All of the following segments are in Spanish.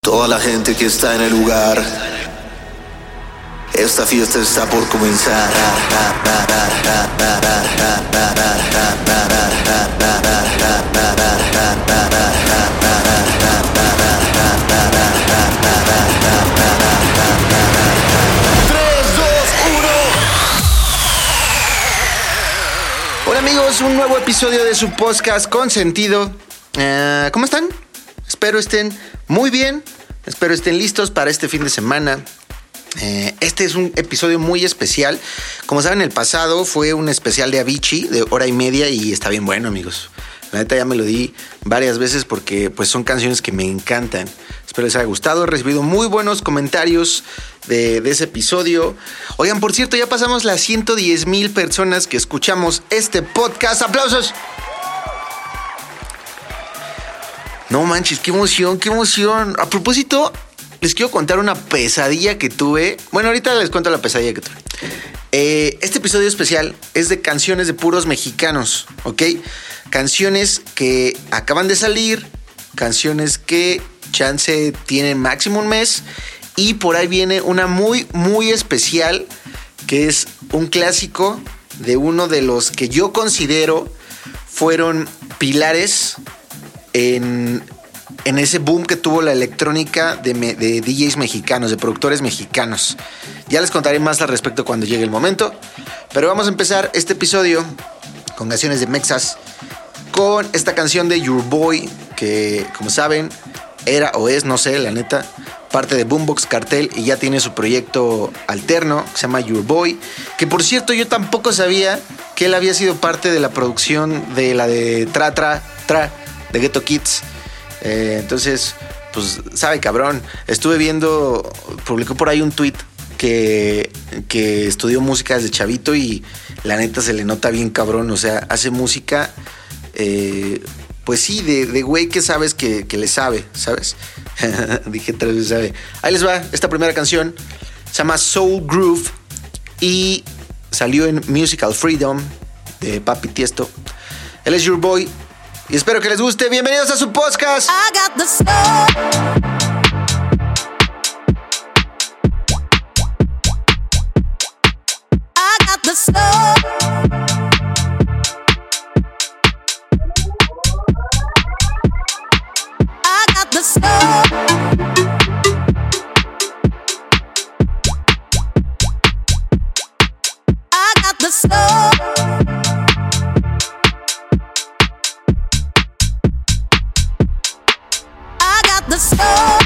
Toda la gente que está en el lugar. Esta fiesta está por comenzar. Hola amigos, un nuevo episodio de su podcast con sentido. Eh, ¿Cómo están? Espero estén muy bien. Espero estén listos para este fin de semana. Eh, este es un episodio muy especial. Como saben, el pasado fue un especial de Avicii de hora y media y está bien bueno, amigos. La neta ya me lo di varias veces porque pues son canciones que me encantan. Espero les haya gustado. He recibido muy buenos comentarios de, de ese episodio. Oigan, por cierto, ya pasamos las 110 mil personas que escuchamos este podcast. ¡Aplausos! No manches, qué emoción, qué emoción. A propósito, les quiero contar una pesadilla que tuve. Bueno, ahorita les cuento la pesadilla que tuve. Eh, este episodio especial es de canciones de puros mexicanos, ¿ok? Canciones que acaban de salir, canciones que chance tienen máximo un mes y por ahí viene una muy, muy especial que es un clásico de uno de los que yo considero fueron pilares en, ese boom que tuvo la electrónica de, de DJs mexicanos, de productores mexicanos. Ya les contaré más al respecto cuando llegue el momento. Pero vamos a empezar este episodio con canciones de Mexas, con esta canción de Your Boy, que como saben, era o es, no sé, la neta, parte de Boombox Cartel y ya tiene su proyecto alterno que se llama Your Boy. Que por cierto, yo tampoco sabía que él había sido parte de la producción de la de Tra Tra Tra de Ghetto Kids. Eh, entonces, pues, sabe cabrón. Estuve viendo, publicó por ahí un tweet que, que estudió música desde chavito y la neta se le nota bien cabrón. O sea, hace música, eh, pues sí, de, de güey que sabes que, que le sabe, ¿sabes? Dije tres veces sabe. Ahí les va esta primera canción. Se llama Soul Groove y salió en Musical Freedom de Papi Tiesto. Él es Your Boy y espero que les guste. Bienvenidos a su podcast. I got the. the stars.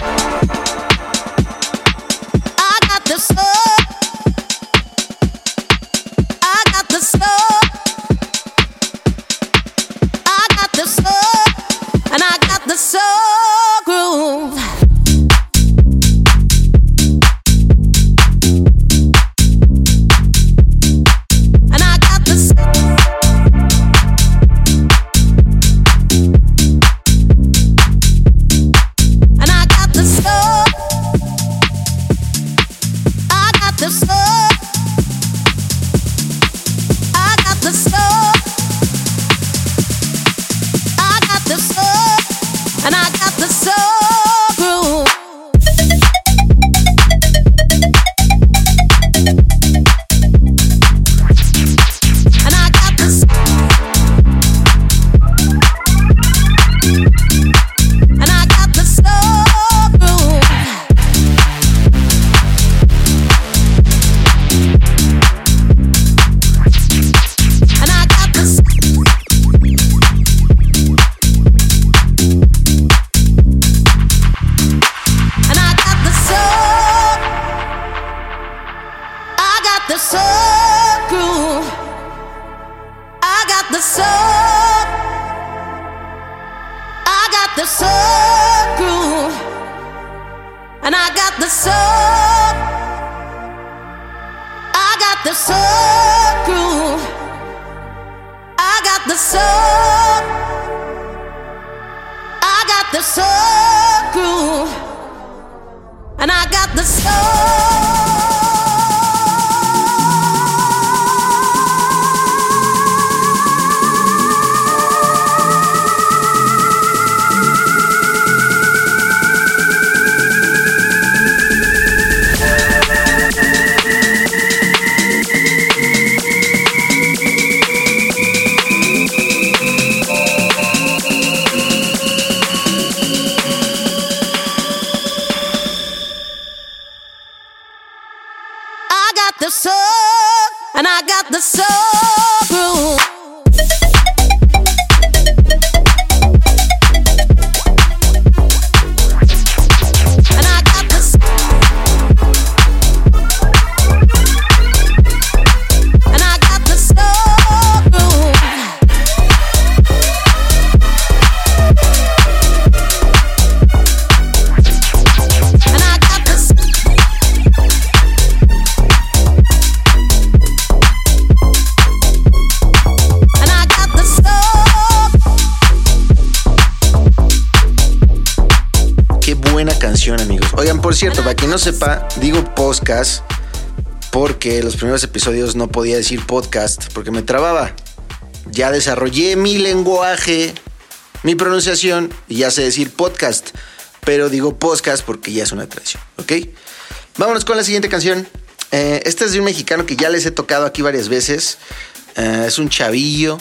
soul. I got the soul groove, and I got the soul. I got the soul groove. I got the soul. I got the soul groove, and I got the soul. Para quien no sepa, digo podcast porque los primeros episodios no podía decir podcast porque me trababa. Ya desarrollé mi lenguaje, mi pronunciación y ya sé decir podcast, pero digo podcast porque ya es una tradición, ¿ok? Vámonos con la siguiente canción. Eh, esta es de un mexicano que ya les he tocado aquí varias veces. Eh, es un chavillo.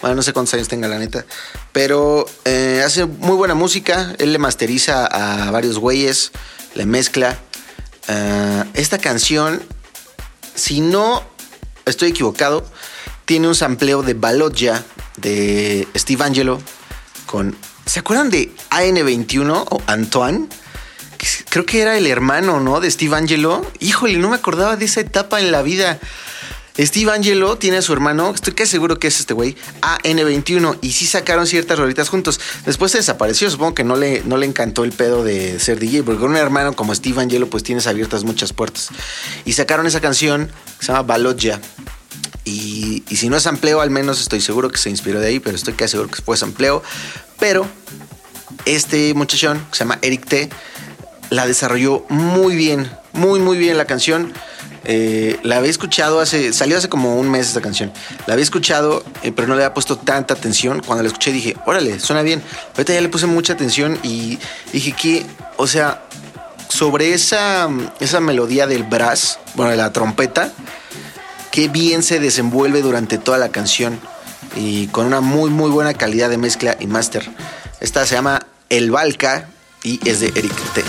Bueno, no sé cuántos años tenga la neta. Pero eh, hace muy buena música. Él le masteriza a varios güeyes. Le mezcla. Eh, esta canción, si no estoy equivocado, tiene un sampleo de Balotja de Steve Angelo con... ¿Se acuerdan de AN21 o Antoine? Creo que era el hermano, ¿no? De Steve Angelo. Híjole, no me acordaba de esa etapa en la vida. Steve Angelo tiene a su hermano, estoy casi seguro que es este güey, AN21, y sí sacaron ciertas rolitas juntos. Después se desapareció, supongo que no le, no le encantó el pedo de ser DJ, porque con un hermano como Steve Angelo, pues tienes abiertas muchas puertas. Y sacaron esa canción que se llama Balotja. Y, y si no es sampleo, al menos estoy seguro que se inspiró de ahí, pero estoy casi seguro que fue sampleo. Pero este muchachón, que se llama Eric T., la desarrolló muy bien, muy, muy bien la canción. Eh, la había escuchado hace, salió hace como un mes esta canción. La había escuchado, eh, pero no le había puesto tanta atención. Cuando la escuché dije, órale, suena bien. Ahorita ya le puse mucha atención y dije que, o sea, sobre esa, esa melodía del brass, bueno, de la trompeta, qué bien se desenvuelve durante toda la canción y con una muy, muy buena calidad de mezcla y máster. Esta se llama El Balca y es de Eric T.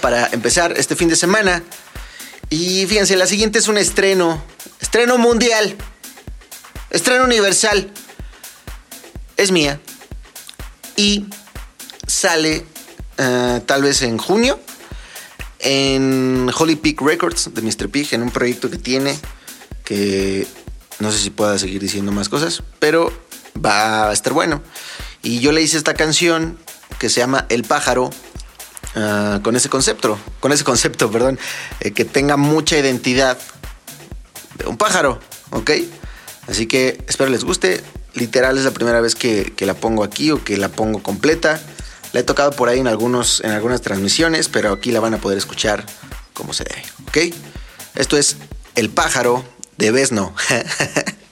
para empezar este fin de semana. Y fíjense, la siguiente es un estreno. Estreno mundial. Estreno universal. Es mía. Y sale eh, tal vez en junio en Holy Peak Records de Mr. Pig, en un proyecto que tiene que no sé si pueda seguir diciendo más cosas, pero va a estar bueno. Y yo le hice esta canción que se llama El pájaro ah, con ese concepto, con ese concepto, perdón, eh, que tenga mucha identidad de un pájaro, ¿ok? Así que espero les guste. Literal es la primera vez que, que, la pongo aquí o que la pongo completa. La he tocado por ahí en, algunos, en algunas transmisiones, pero aquí la van a poder escuchar como se debe, ¿ok? Esto es El pájaro de Besno.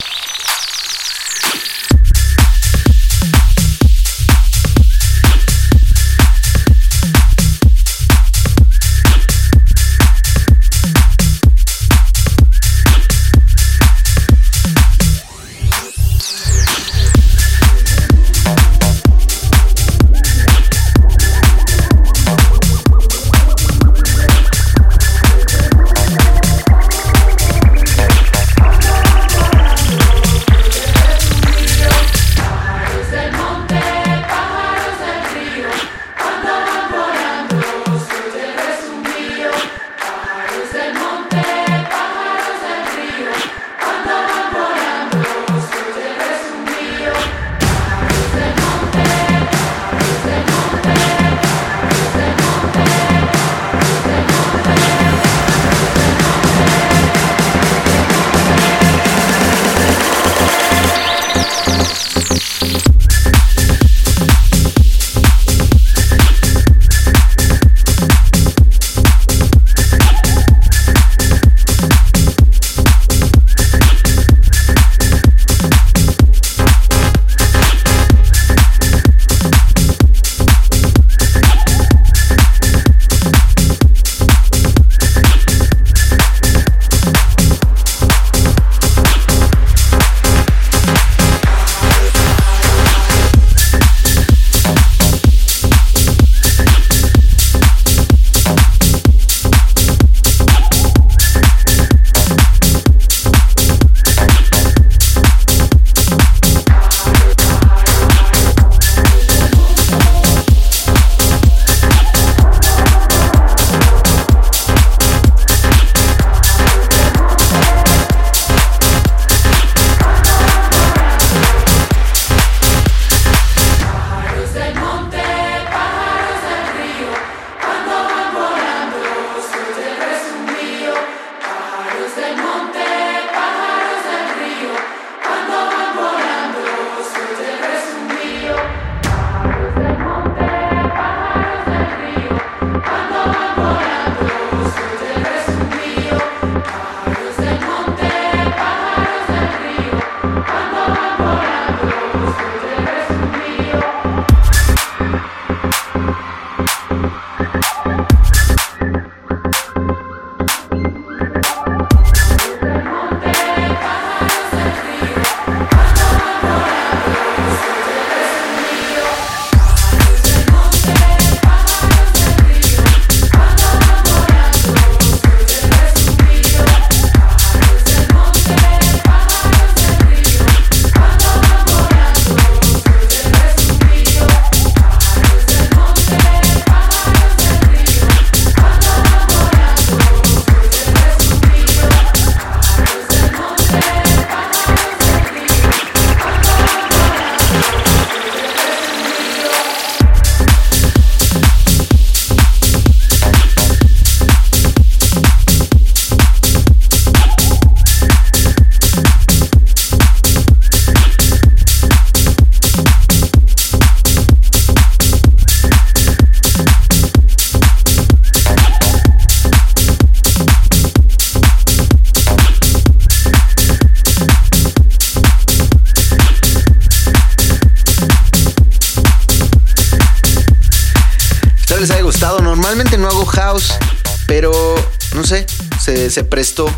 se prestó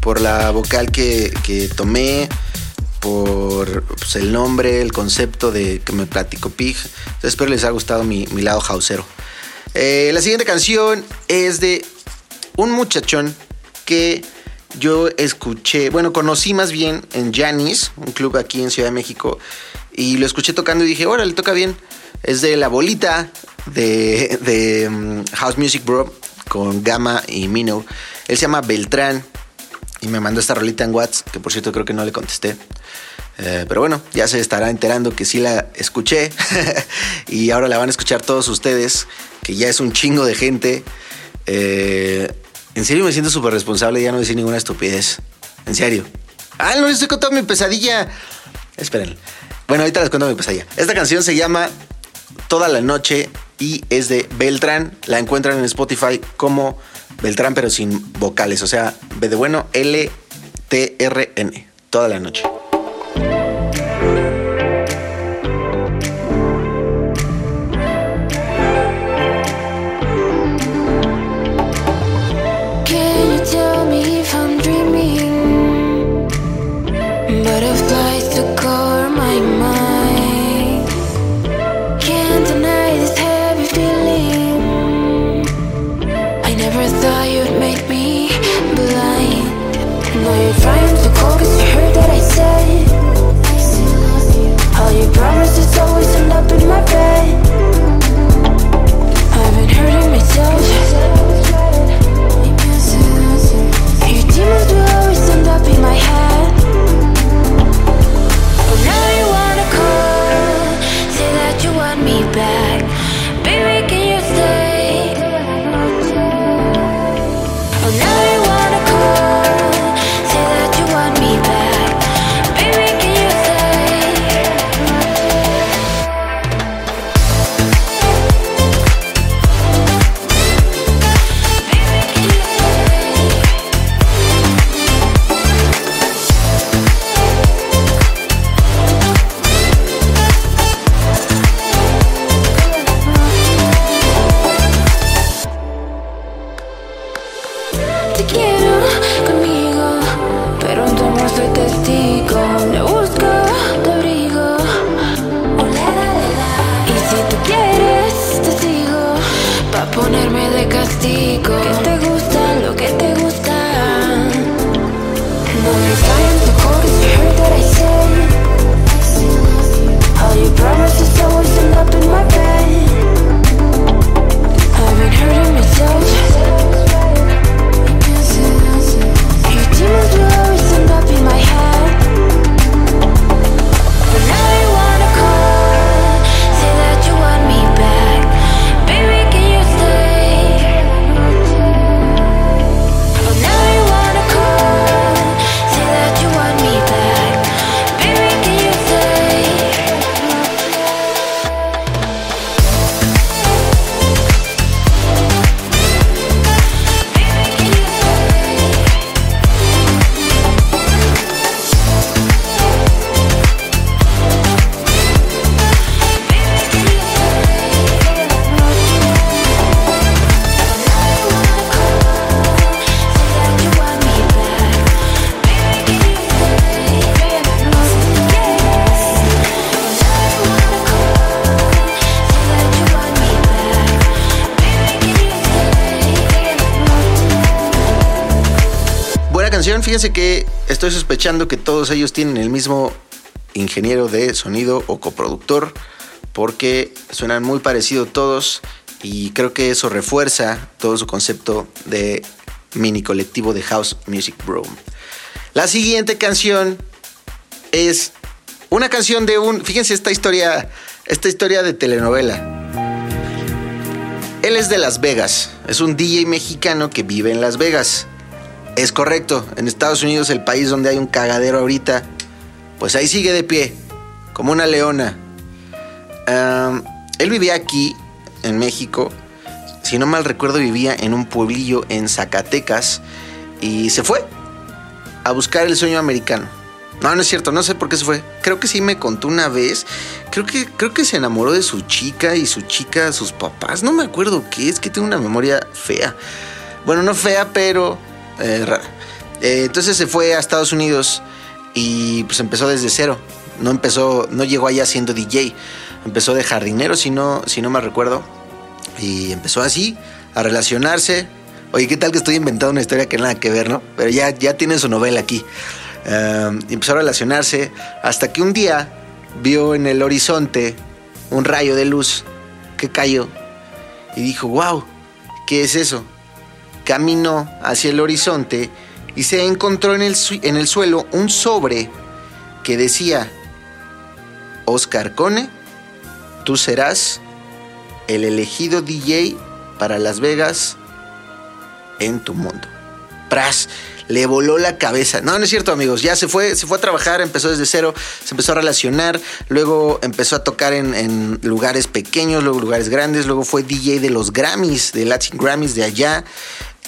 por la vocal que, tomé, por pues, el nombre, el concepto de que me platico Pig. espero les haya gustado mi, lado hausero. Eh, la siguiente canción es de un muchachón que yo escuché, bueno, conocí más bien en Janis, un club aquí en Ciudad de México, y lo escuché tocando y dije, órale, toca bien. Es de la bolita de, de um, House Music Bro con Gamma y Mino. Él se llama Beltrán y me mandó esta rolita en WhatsApp, que por cierto creo que no le contesté. Eh, pero bueno, ya se estará enterando que sí la escuché y ahora la van a escuchar todos ustedes, que ya es un chingo de gente. Eh, en serio me siento súper responsable, ya no decir ninguna estupidez. En serio. Ah, no les estoy contando mi pesadilla. Esperen. Bueno, ahorita les cuento mi pesadilla. Esta canción se llama Toda la Noche y es de Beltrán. La encuentran en Spotify como Beltrán, pero sin vocales. O sea, B de bueno, L-T-R-N. Toda la noche. Estoy sospechando que todos ellos tienen el mismo ingeniero de sonido o coproductor, porque suenan muy parecidos todos y creo que eso refuerza todo su concepto de mini colectivo de House Music Bro. La siguiente canción es una canción de un, fíjense esta historia, esta historia de telenovela. Él es de Las Vegas, es un DJ mexicano que vive en Las Vegas. Es correcto, en Estados Unidos, el país donde hay un cagadero ahorita, pues ahí sigue de pie, como una leona. Él vivía aquí, en México, si no mal recuerdo, vivía en un pueblillo en Zacatecas y se fue a buscar el sueño americano. No, no es cierto, no sé por qué se fue. Creo que sí me contó una vez. Creo que, creo que se enamoró de su chica y su chica, sus papás. No me acuerdo qué, es que tengo una memoria fea. Bueno, no fea, pero eh. Eh, entonces se fue a Estados Unidos y pues empezó desde cero. No empezó, no llegó allá siendo DJ. Empezó de jardinero, si no, si no me recuerdo. Y empezó así, a relacionarse. Oye, ¿qué tal que estoy inventando una historia que nada que ver, no? Pero ya, ya tiene su novela aquí. Eh, empezó a relacionarse hasta que un día vio en el horizonte un rayo de luz que cayó y dijo, wow, ¿qué es eso? Caminó hacia el horizonte y se encontró en el, en el suelo un sobre que decía, Oscar Cone, tú serás el elegido DJ para Las Vegas en tu mundo. Pras, le voló la cabeza. No, no es cierto, amigos. Ya se fue, se fue a trabajar, empezó desde cero, se empezó a relacionar, luego empezó a tocar en, lugares pequeños, luego lugares grandes, luego fue DJ de los Grammys, de Latin Grammys de allá.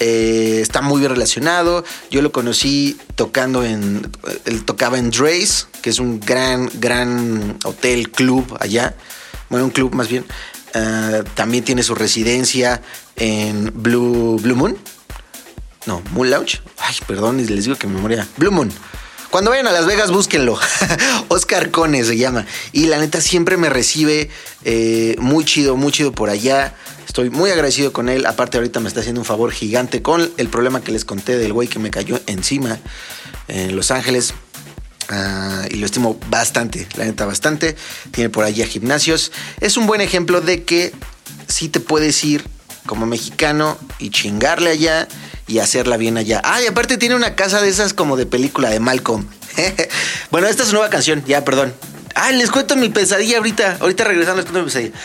Eh, está muy bien relacionado. Yo lo conocí tocando en. Él tocaba en Dre's, que es un gran, gran hotel, club allá. Bueno, un club más bien. Eh, también tiene su residencia en Blue, Blue Moon. No, Moon Lounge. Ay, perdón, les digo que me memoria. Blue Moon. Cuando vayan a Las Vegas, búsquenlo. Oscar Cone se llama. Y la neta siempre me recibe eh, muy chido, muy chido por allá. Estoy muy agradecido con él. Aparte, ahorita me está haciendo un favor gigante con el problema que les conté del güey que me cayó encima en Los Ángeles. Ah, y lo estimo bastante, la neta, bastante. Tiene por allá gimnasios. Es un buen ejemplo de que sí te puedes ir como mexicano y chingarle allá y hacerla bien allá. Ah, y aparte tiene una casa de esas como de película de Malcolm. bueno, esta es su nueva canción, ya, perdón. Ah, les cuento mi pesadilla ahorita. Ahorita regresando les cuento mi pesadilla.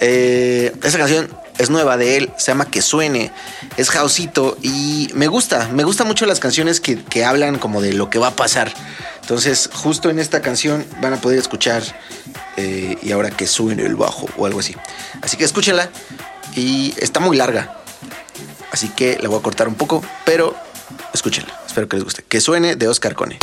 Eh, esa canción es nueva de él, se llama Que Suene, es Jausito y me gusta, me gustan mucho las canciones que, que, hablan como de lo que va a pasar. Entonces, justo en esta canción van a poder escuchar eh, y ahora que suene el bajo o algo así. Así que escúchenla y está muy larga. Así que la voy a cortar un poco, pero escúchenla. Espero que les guste. Que suene de Oscar Cone.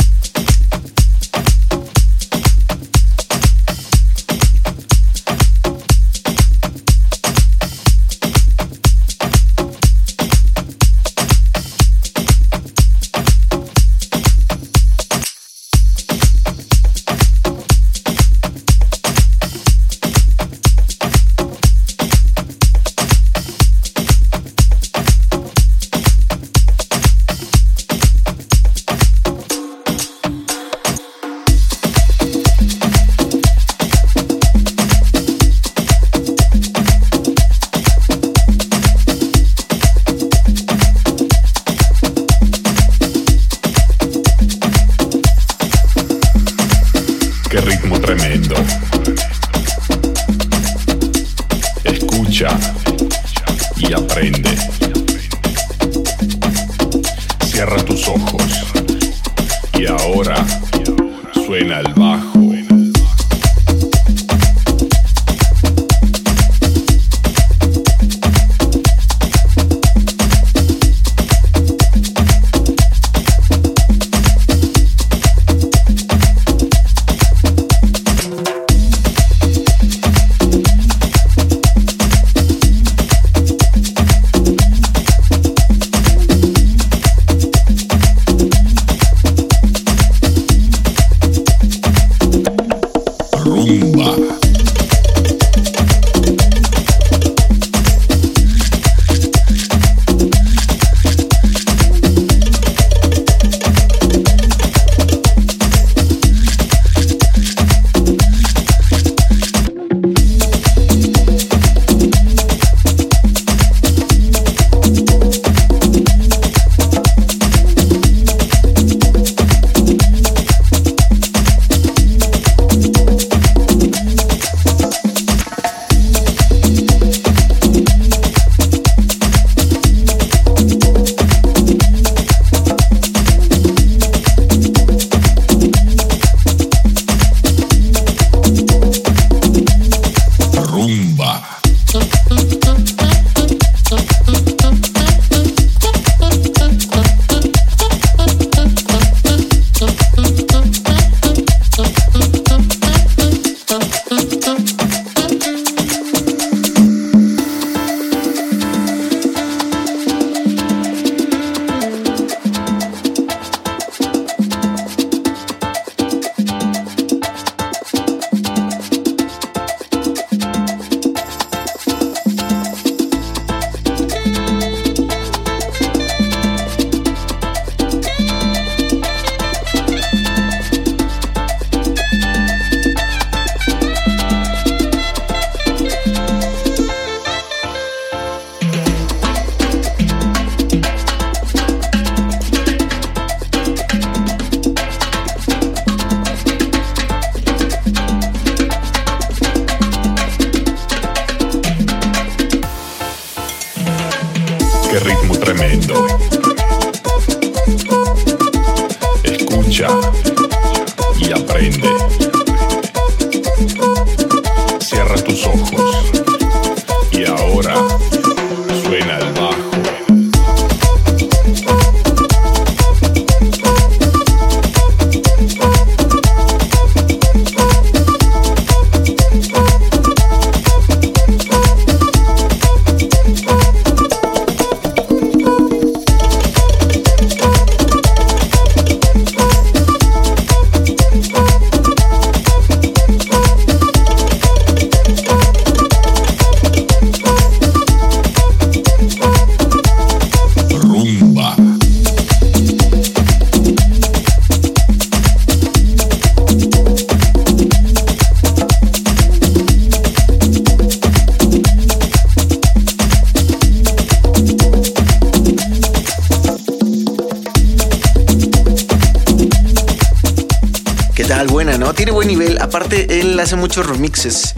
Hace muchos remixes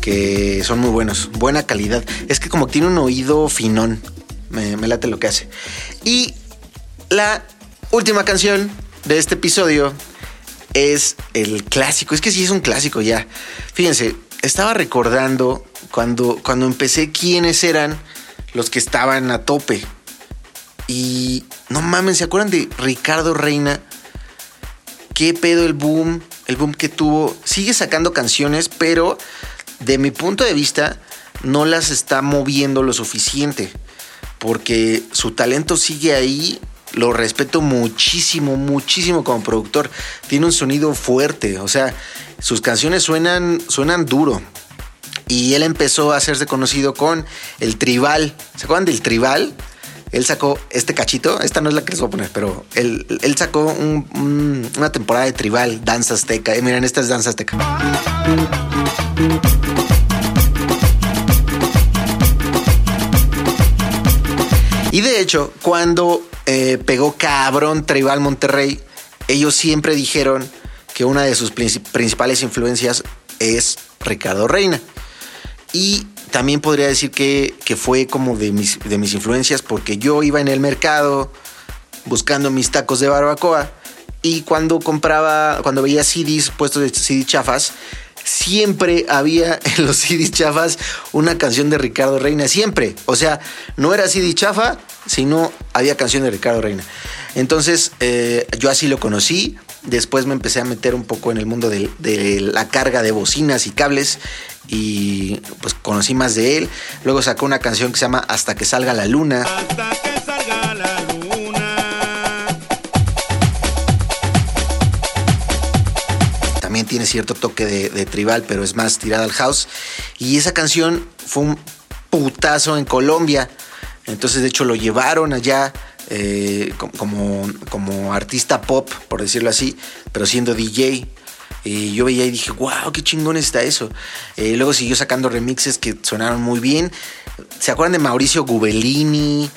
que son muy buenos. Buena calidad. Es que como tiene un oído finón. Me, late lo que hace. Y la última canción de este episodio es el clásico. Es que sí es un clásico ya. Fíjense, estaba recordando cuando, cuando empecé quiénes eran los que estaban a tope. Y no mames, ¿se acuerdan de Ricardo Reina? qué pedo el boom, el boom que tuvo. Sigue sacando canciones, pero de mi punto de vista no las está moviendo lo suficiente. Porque su talento sigue ahí. Lo respeto muchísimo, muchísimo como productor. Tiene un sonido fuerte. O sea, sus canciones suenan, suenan duro. Y él empezó a hacerse conocido con el tribal. ¿Se acuerdan del tribal? Él sacó este cachito, esta no es la que les voy a poner, pero él, sacó un- un- una temporada de tribal, danza azteca. Miren, esta es danza azteca. Y de hecho, cuando eh, pegó cabrón Tribal Monterrey, ellos siempre dijeron que una de sus princi- principales influencias es Ricardo Reina. Y también podría decir que, que fue como de mis, de mis influencias porque yo iba en el mercado buscando mis tacos de barbacoa y cuando compraba, cuando veía CDs puestos de CD chafas, siempre había en los CDs chafas una canción de Ricardo Reina, siempre. O sea, no era CD chafa, sino había canción de Ricardo Reina. Entonces, eh, yo así lo conocí. Después me empecé a meter un poco en el mundo de, de la carga de bocinas y cables y pues conocí más de él. Luego sacó una canción que se llama Hasta que salga la luna. hasta que salga la luna. También tiene cierto toque de, de tribal, pero es más tirada al house. Y esa canción fue un putazo en Colombia. Entonces, de hecho, lo llevaron allá eh, co- como, como artista pop, por decirlo así, pero siendo DJ. Y yo veía y dije, wow, qué chingón está eso. Eh, luego siguió sacando remixes que sonaron muy bien. ¿Se acuerdan de Mauricio Gubelini?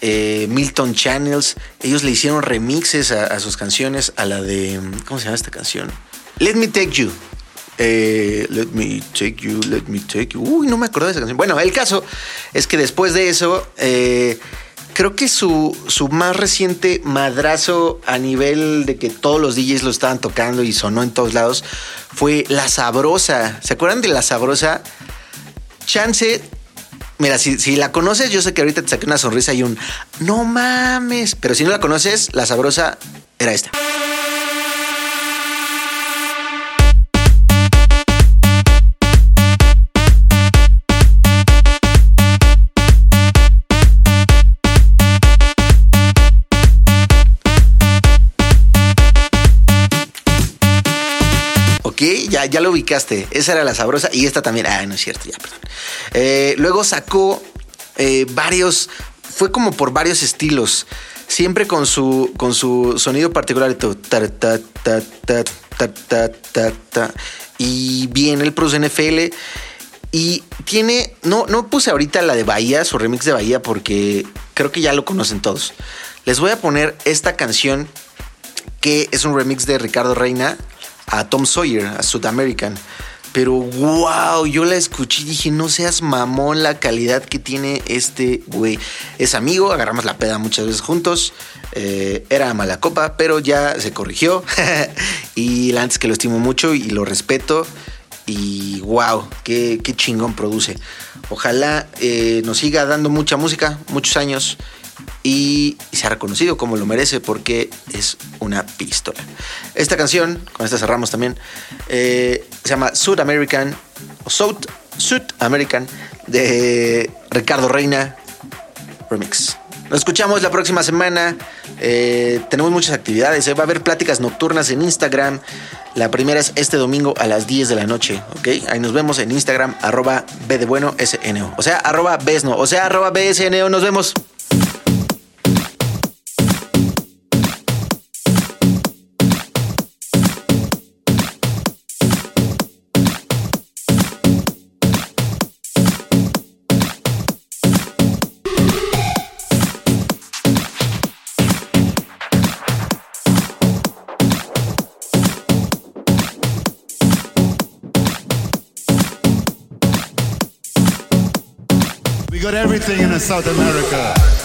eh, Milton Channels? Ellos le hicieron remixes a, a sus canciones, a la de. ¿Cómo se llama esta canción? Let Me Take You. Let me take you, let me take you. Uy, no me acuerdo de esa canción. Bueno, el caso es que después de eso, creo que su, su más reciente madrazo a nivel de que todos los DJs lo estaban tocando y sonó en todos lados fue La Sabrosa. ¿Se acuerdan de La Sabrosa? Chance. Mira, si, si la conoces, yo sé que ahorita te saqué una sonrisa y un no mames. Pero si no la conoces, La Sabrosa era esta. Ya, ya lo ubicaste. Esa era la sabrosa y esta también. Ah, no es cierto, ya, perdón. Eh, luego sacó eh, varios, fue como por varios estilos, siempre con su, con su sonido particular. Y bien, él produce NFL. Y tiene, no, no puse ahorita la de Bahía, su remix de Bahía, porque creo que ya lo conocen todos. Les voy a poner esta canción que es un remix de Ricardo Reina a Tom Sawyer, a South American. Pero wow, yo la escuché y dije, no seas mamón la calidad que tiene este güey. Es amigo, agarramos la peda muchas veces juntos. eh, era mala copa, pero ya se corrigió. y antes que lo estimo mucho y lo respeto. Y wow, qué, qué chingón produce. Ojalá eh, nos siga dando mucha música, muchos años. Y sea reconocido como lo merece porque es una pistola. Esta canción, con esta cerramos también, eh, se llama South American o South, South American de Ricardo Reina Remix. Nos escuchamos la próxima semana. Eh, tenemos muchas actividades. eh. Va a haber pláticas nocturnas en Instagram. La primera es este domingo a las 10 de la noche. ¿Ok? Ahí nos vemos en Instagram, arroba B bueno SNO. O sea, arroba BESNO. O sea, arroba BSNO. Nos vemos. Everything in South America.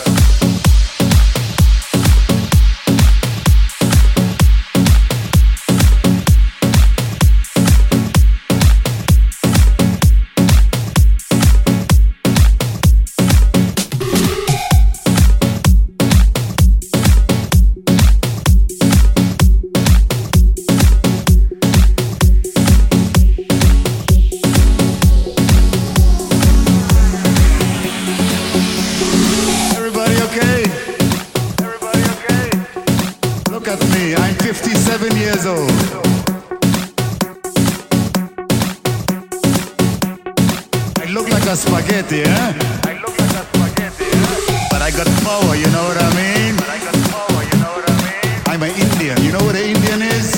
A spaghetti, eh? I look like a spaghetti, eh? But I got power, you know what I mean? But I got power, you know what I mean? I'm an Indian, you know what an Indian is?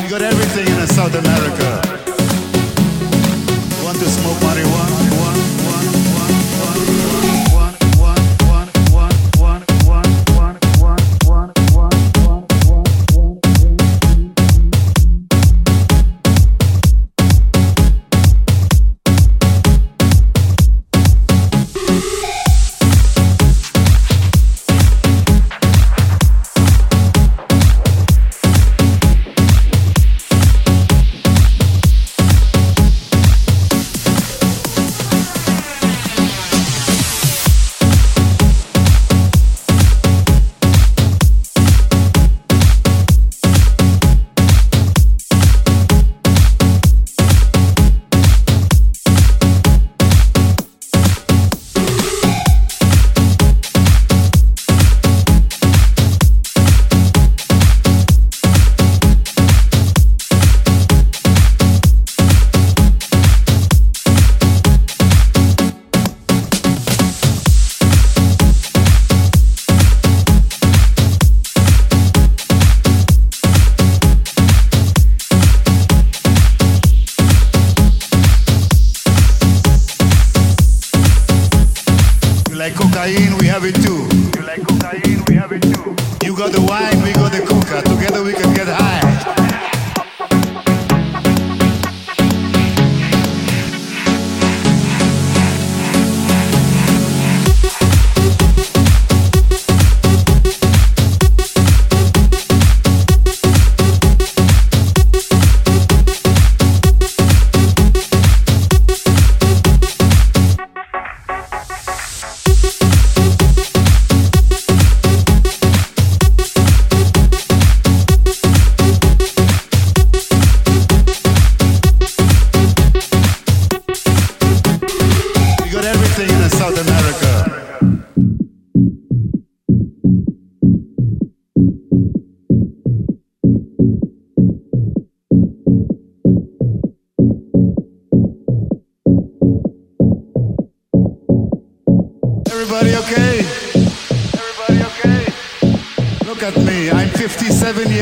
We got everything in South America.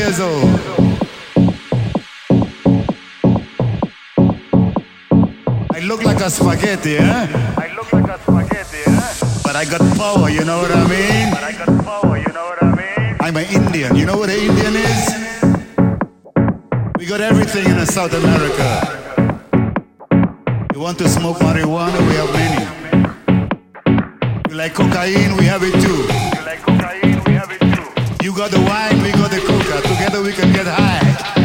years old. I look like a spaghetti, eh? I look like a spaghetti, eh? But I got power, you know what I mean? But I got power, you know what I mean? I'm an Indian. You know what an Indian is? We got everything in South America. You want to smoke marijuana? We have many. You like cocaine? We have it too. You like cocaine? You got the wine, we got the cooker. Together we can get high.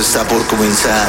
está por comenzar.